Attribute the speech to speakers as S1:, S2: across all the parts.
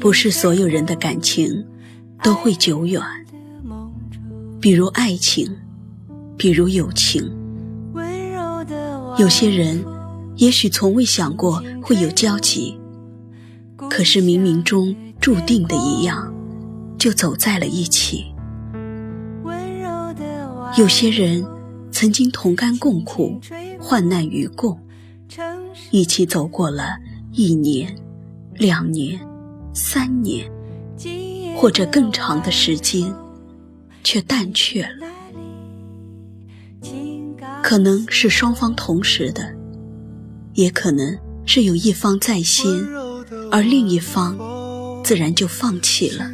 S1: 不是所有人的感情都会久远比如爱情比如友情。有些人也许从未想过会有交集可是冥冥中注定的一样就走在了一起。有些人曾经同甘共苦患难与共一起走过了一年、两年。三年，或者更长的时间，却淡却了。可能是双方同时的，也可能是有一方在先，而另一方自然就放弃了。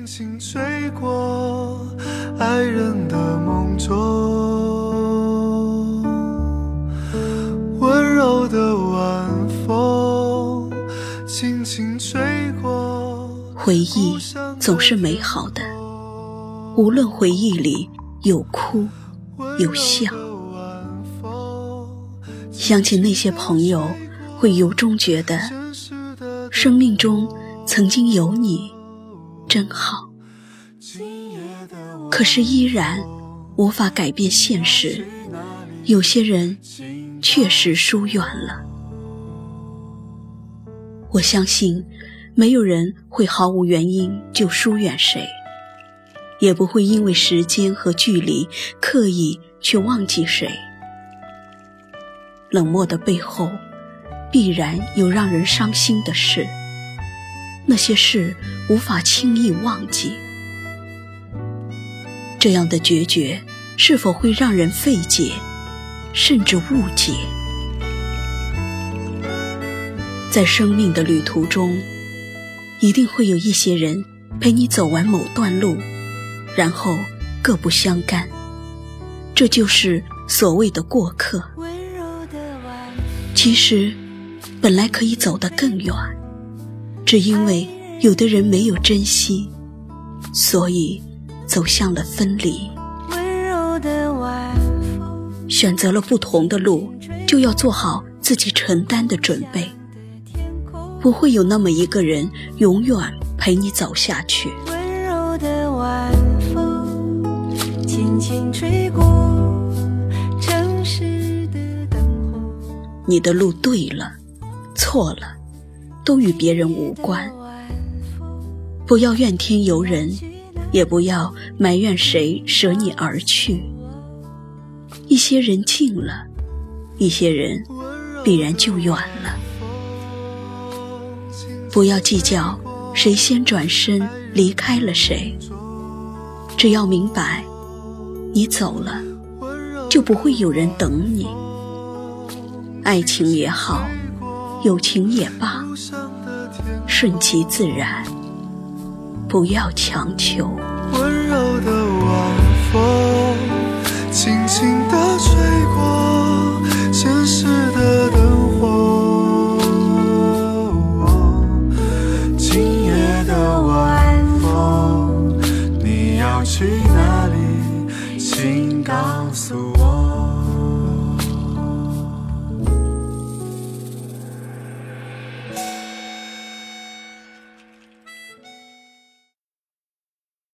S1: 回忆总是美好的，无论回忆里有哭有笑。想起那些朋友，会由衷觉得，生命中曾经有你，真好。可是依然无法改变现实，有些人确实疏远了。我相信。没有人会毫无原因就疏远谁，也不会因为时间和距离刻意去忘记谁。冷漠的背后，必然有让人伤心的事，那些事无法轻易忘记。这样的决绝，是否会让人费解，甚至误解？在生命的旅途中。一定会有一些人陪你走完某段路，然后各不相干。这就是所谓的过客。其实，本来可以走得更远，只因为有的人没有珍惜，所以走向了分离。选择了不同的路，就要做好自己承担的准备。不会有那么一个人永远陪你走下去。温柔的晚风轻轻吹过城市的灯火。你的路对了，错了，都与别人无关。不要怨天尤人，也不要埋怨谁舍你而去。一些人近了，一些人必然就远了。不要计较谁先转身离开了谁，只要明白，你走了，就不会有人等你。爱情也好，友情也罢，顺其自然，不要强求。温柔的晚风，轻轻去哪里？请告诉我。